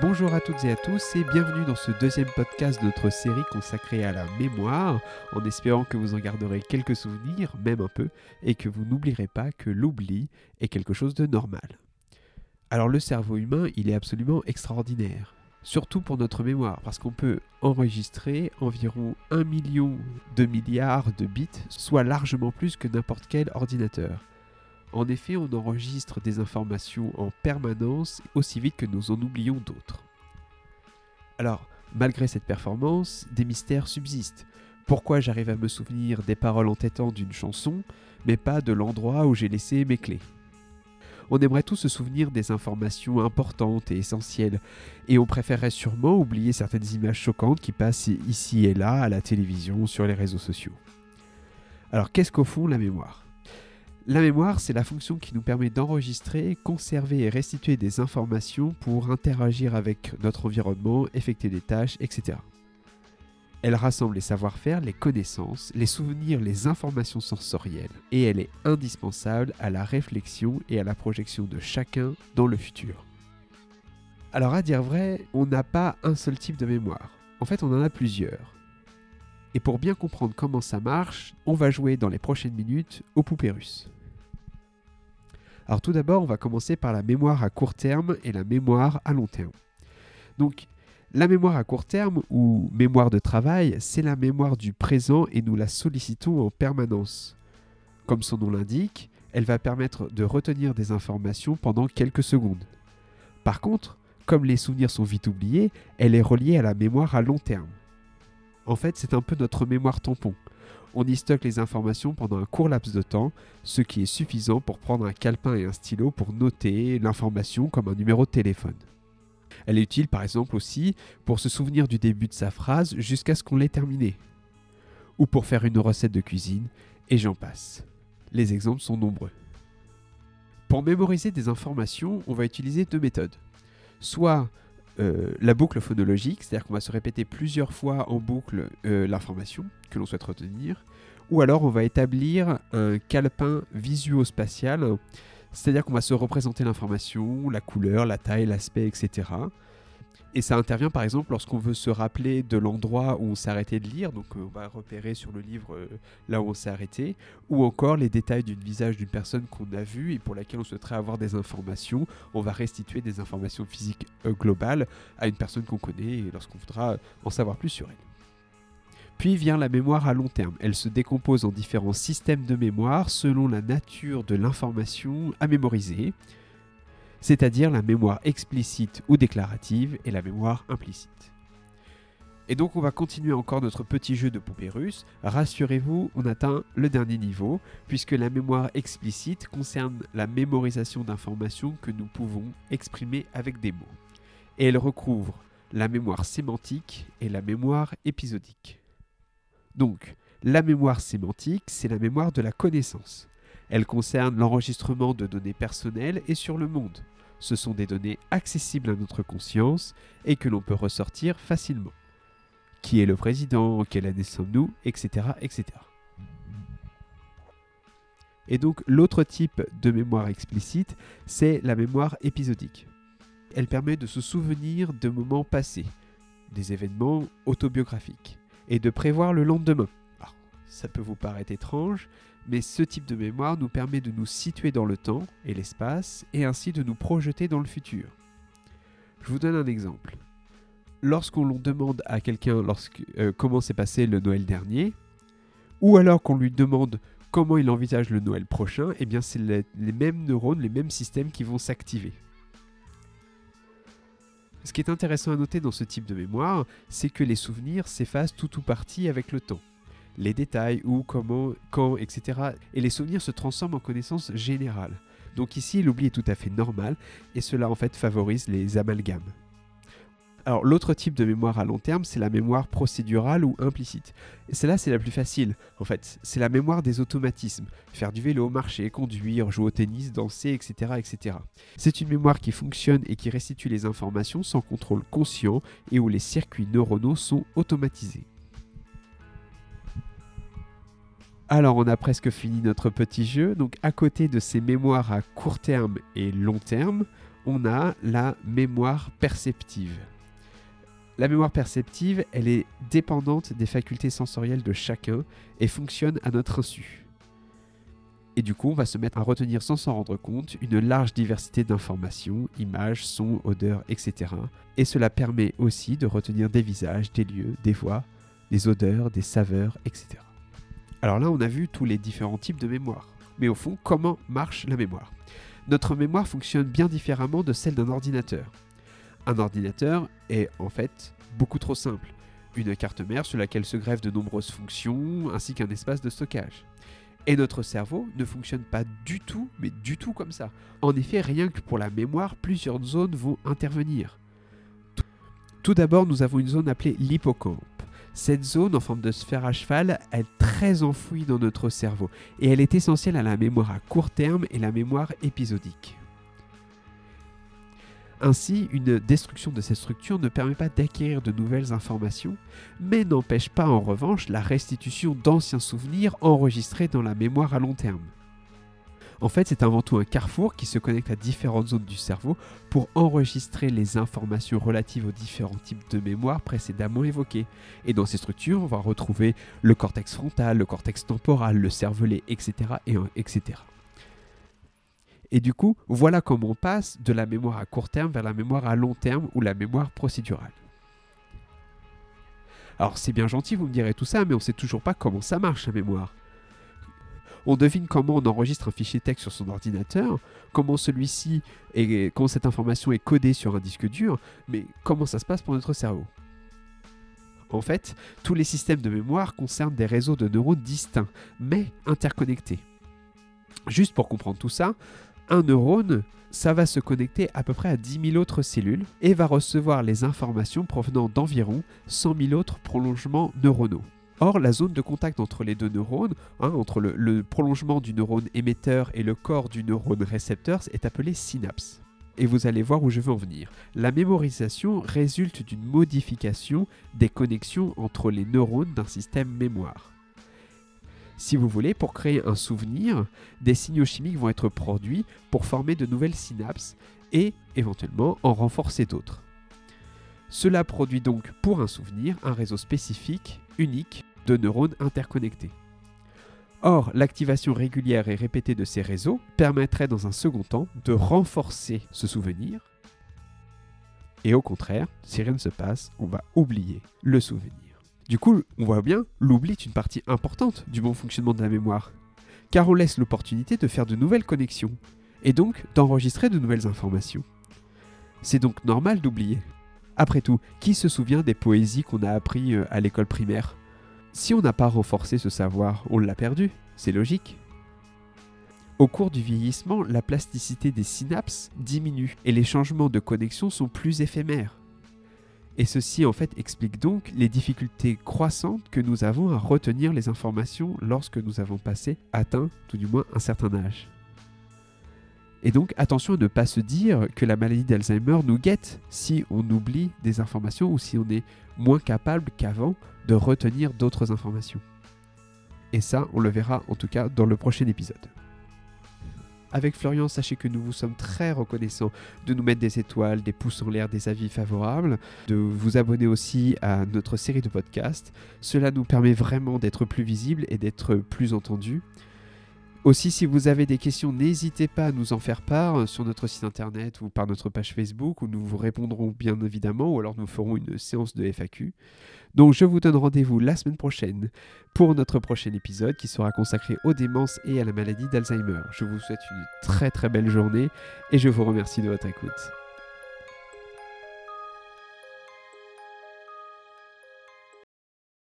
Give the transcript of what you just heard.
Bonjour à toutes et à tous et bienvenue dans ce deuxième podcast de notre série consacrée à la mémoire, en espérant que vous en garderez quelques souvenirs, même un peu, et que vous n'oublierez pas que l'oubli est quelque chose de normal. Alors le cerveau humain, il est absolument extraordinaire, surtout pour notre mémoire, parce qu'on peut enregistrer environ 1 million de milliards de bits, soit largement plus que n'importe quel ordinateur. En effet, on enregistre des informations en permanence aussi vite que nous en oublions d'autres. Alors, malgré cette performance, des mystères subsistent. Pourquoi j'arrive à me souvenir des paroles entêtantes d'une chanson, mais pas de l'endroit où j'ai laissé mes clés? On aimerait tous se souvenir des informations importantes et essentielles, et on préférerait sûrement oublier certaines images choquantes qui passent ici et là à la télévision, sur les réseaux sociaux. Alors qu'est-ce qu'au fond la mémoire? La mémoire, c'est la fonction qui nous permet d'enregistrer, conserver et restituer des informations pour interagir avec notre environnement, effectuer des tâches, etc. Elle rassemble les savoir-faire, les connaissances, les souvenirs, les informations sensorielles, et elle est indispensable à la réflexion et à la projection de chacun dans le futur. Alors à dire vrai, on n'a pas un seul type de mémoire. En fait, on en a plusieurs. Et pour bien comprendre comment ça marche, on va jouer dans les prochaines minutes au poupées russes. Alors tout d'abord, on va commencer par la mémoire à court terme et la mémoire à long terme. Donc la mémoire à court terme ou mémoire de travail, c'est la mémoire du présent et nous la sollicitons en permanence. Comme son nom l'indique, elle va permettre de retenir des informations pendant quelques secondes. Par contre, comme les souvenirs sont vite oubliés, elle est reliée à la mémoire à long terme. En fait, c'est un peu notre mémoire tampon. On y stocke les informations pendant un court laps de temps, ce qui est suffisant pour prendre un calepin et un stylo pour noter l'information comme un numéro de téléphone. Elle est utile par exemple aussi pour se souvenir du début de sa phrase jusqu'à ce qu'on l'ait terminée. Ou pour faire une recette de cuisine, et j'en passe. Les exemples sont nombreux. Pour mémoriser des informations, on va utiliser deux méthodes. Soit euh, la boucle phonologique, c'est-à-dire qu'on va se répéter plusieurs fois en boucle euh, l'information que l'on souhaite retenir, ou alors on va établir un calepin visuospatial, c'est-à-dire qu'on va se représenter l'information, la couleur, la taille, l'aspect, etc. Et ça intervient par exemple lorsqu'on veut se rappeler de l'endroit où on s'est arrêté de lire, donc euh, on va repérer sur le livre euh, là où on s'est arrêté, ou encore les détails du visage d'une personne qu'on a vue et pour laquelle on souhaiterait avoir des informations. On va restituer des informations physiques euh, globales à une personne qu'on connaît lorsqu'on voudra en savoir plus sur elle. Puis vient la mémoire à long terme. Elle se décompose en différents systèmes de mémoire selon la nature de l'information à mémoriser c'est-à-dire la mémoire explicite ou déclarative et la mémoire implicite. Et donc on va continuer encore notre petit jeu de poupées russes. Rassurez-vous, on atteint le dernier niveau, puisque la mémoire explicite concerne la mémorisation d'informations que nous pouvons exprimer avec des mots. Et elle recouvre la mémoire sémantique et la mémoire épisodique. Donc, la mémoire sémantique, c'est la mémoire de la connaissance. Elle concerne l'enregistrement de données personnelles et sur le monde. Ce sont des données accessibles à notre conscience et que l'on peut ressortir facilement. Qui est le président Quelle année sommes-nous Etc. etc. Et donc l'autre type de mémoire explicite, c'est la mémoire épisodique. Elle permet de se souvenir de moments passés, des événements autobiographiques, et de prévoir le lendemain. ça peut vous paraître étrange, mais ce type de mémoire nous permet de nous situer dans le temps et l'espace et ainsi de nous projeter dans le futur. Je vous donne un exemple. Lorsqu'on demande à quelqu'un euh, comment s'est passé le Noël dernier, ou alors qu'on lui demande comment il envisage le Noël prochain, eh bien c'est les, les mêmes neurones, les mêmes systèmes qui vont s'activer. Ce qui est intéressant à noter dans ce type de mémoire, c'est que les souvenirs s'effacent tout ou partie avec le temps les détails, où, comment, quand, etc. Et les souvenirs se transforment en connaissances générales. Donc ici, l'oubli est tout à fait normal, et cela en fait favorise les amalgames. Alors l'autre type de mémoire à long terme, c'est la mémoire procédurale ou implicite. Et celle-là, c'est la plus facile, en fait. C'est la mémoire des automatismes. Faire du vélo, marcher, conduire, jouer au tennis, danser, etc. etc. C'est une mémoire qui fonctionne et qui restitue les informations sans contrôle conscient et où les circuits neuronaux sont automatisés. Alors on a presque fini notre petit jeu. Donc à côté de ces mémoires à court terme et long terme, on a la mémoire perceptive. La mémoire perceptive, elle est dépendante des facultés sensorielles de chacun et fonctionne à notre insu. Et du coup, on va se mettre à retenir sans s'en rendre compte une large diversité d'informations, images, sons, odeurs, etc. Et cela permet aussi de retenir des visages, des lieux, des voix, des odeurs, des saveurs, etc. Alors là, on a vu tous les différents types de mémoire. Mais au fond, comment marche la mémoire? Notre mémoire fonctionne bien différemment de celle d'un ordinateur. Un ordinateur est en fait beaucoup trop simple. Une carte mère sur laquelle se greffent de nombreuses fonctions ainsi qu'un espace de stockage. Et notre cerveau ne fonctionne pas du tout, mais du tout comme ça. En effet, rien que pour la mémoire, plusieurs zones vont intervenir. Tout d'abord, nous avons une zone appelée l'hippocampe. Cette zone en forme de sphère à cheval est très enfouie dans notre cerveau et elle est essentielle à la mémoire à court terme et la mémoire épisodique. Ainsi, une destruction de cette structure ne permet pas d'acquérir de nouvelles informations, mais n'empêche pas en revanche la restitution d'anciens souvenirs enregistrés dans la mémoire à long terme. En fait, c'est avant tout un carrefour qui se connecte à différentes zones du cerveau pour enregistrer les informations relatives aux différents types de mémoire précédemment évoqués. Et dans ces structures, on va retrouver le cortex frontal, le cortex temporal, le cervelet, etc. Et, etc. Et du coup, voilà comment on passe de la mémoire à court terme vers la mémoire à long terme ou la mémoire procédurale. Alors c'est bien gentil, vous me direz tout ça, mais on ne sait toujours pas comment ça marche la mémoire. On devine comment on enregistre un fichier texte sur son ordinateur, comment celui-ci et comment cette information est codée sur un disque dur, mais comment ça se passe pour notre cerveau En fait, tous les systèmes de mémoire concernent des réseaux de neurones distincts, mais interconnectés. Juste pour comprendre tout ça, un neurone, ça va se connecter à peu près à 10 000 autres cellules et va recevoir les informations provenant d'environ 100 000 autres prolongements neuronaux. Or, la zone de contact entre les deux neurones, hein, entre le, le, prolongement du neurone émetteur et le corps du neurone récepteur, est appelée synapse. Et vous allez voir où je veux en venir. La mémorisation résulte d'une modification des connexions entre les neurones d'un système mémoire. Si vous voulez, pour créer un souvenir, des signaux chimiques vont être produits pour former de nouvelles synapses et éventuellement en renforcer d'autres. Cela produit donc pour un souvenir un réseau spécifique, unique, de neurones interconnectés. Or, l'activation régulière et répétée de ces réseaux permettrait dans un second temps de renforcer ce souvenir. Et au contraire, si rien ne se passe, on va oublier le souvenir. Du coup, on voit bien, l'oubli est une partie importante du bon fonctionnement de la mémoire, car on laisse l'opportunité de faire de nouvelles connexions, et donc d'enregistrer de nouvelles informations. C'est donc normal d'oublier. Après tout, qui se souvient des poésies qu'on a appris euh, à l'école primaire? Si on n'a pas renforcé ce savoir, on l'a perdu, c'est logique. Au cours du vieillissement, la plasticité des synapses diminue et les changements de connexion sont plus éphémères. Et ceci en fait explique donc les difficultés croissantes que nous avons à retenir les informations lorsque nous avons passé, atteint tout du moins un certain âge. Et donc attention à ne pas se dire que la maladie d'Alzheimer nous guette si on oublie des informations ou si on est moins capable qu'avant de retenir d'autres informations. Et ça, on le verra en tout cas dans le prochain épisode. Avec Florian, sachez que nous vous sommes très reconnaissants de nous mettre des étoiles, des pouces en l'air, des avis favorables, de vous abonner aussi à notre série de podcasts. Cela nous permet vraiment d'être plus visibles et d'être plus entendus. Aussi, si vous avez des questions, n'hésitez pas à nous en faire part sur notre site internet ou par notre page Facebook où nous vous répondrons bien évidemment ou alors nous ferons une séance de FAQ. Donc je vous donne rendez-vous la semaine prochaine pour notre prochain épisode qui sera consacré aux démences et à la maladie d'Alzheimer. Je vous souhaite une très très belle journée et je vous remercie de votre écoute.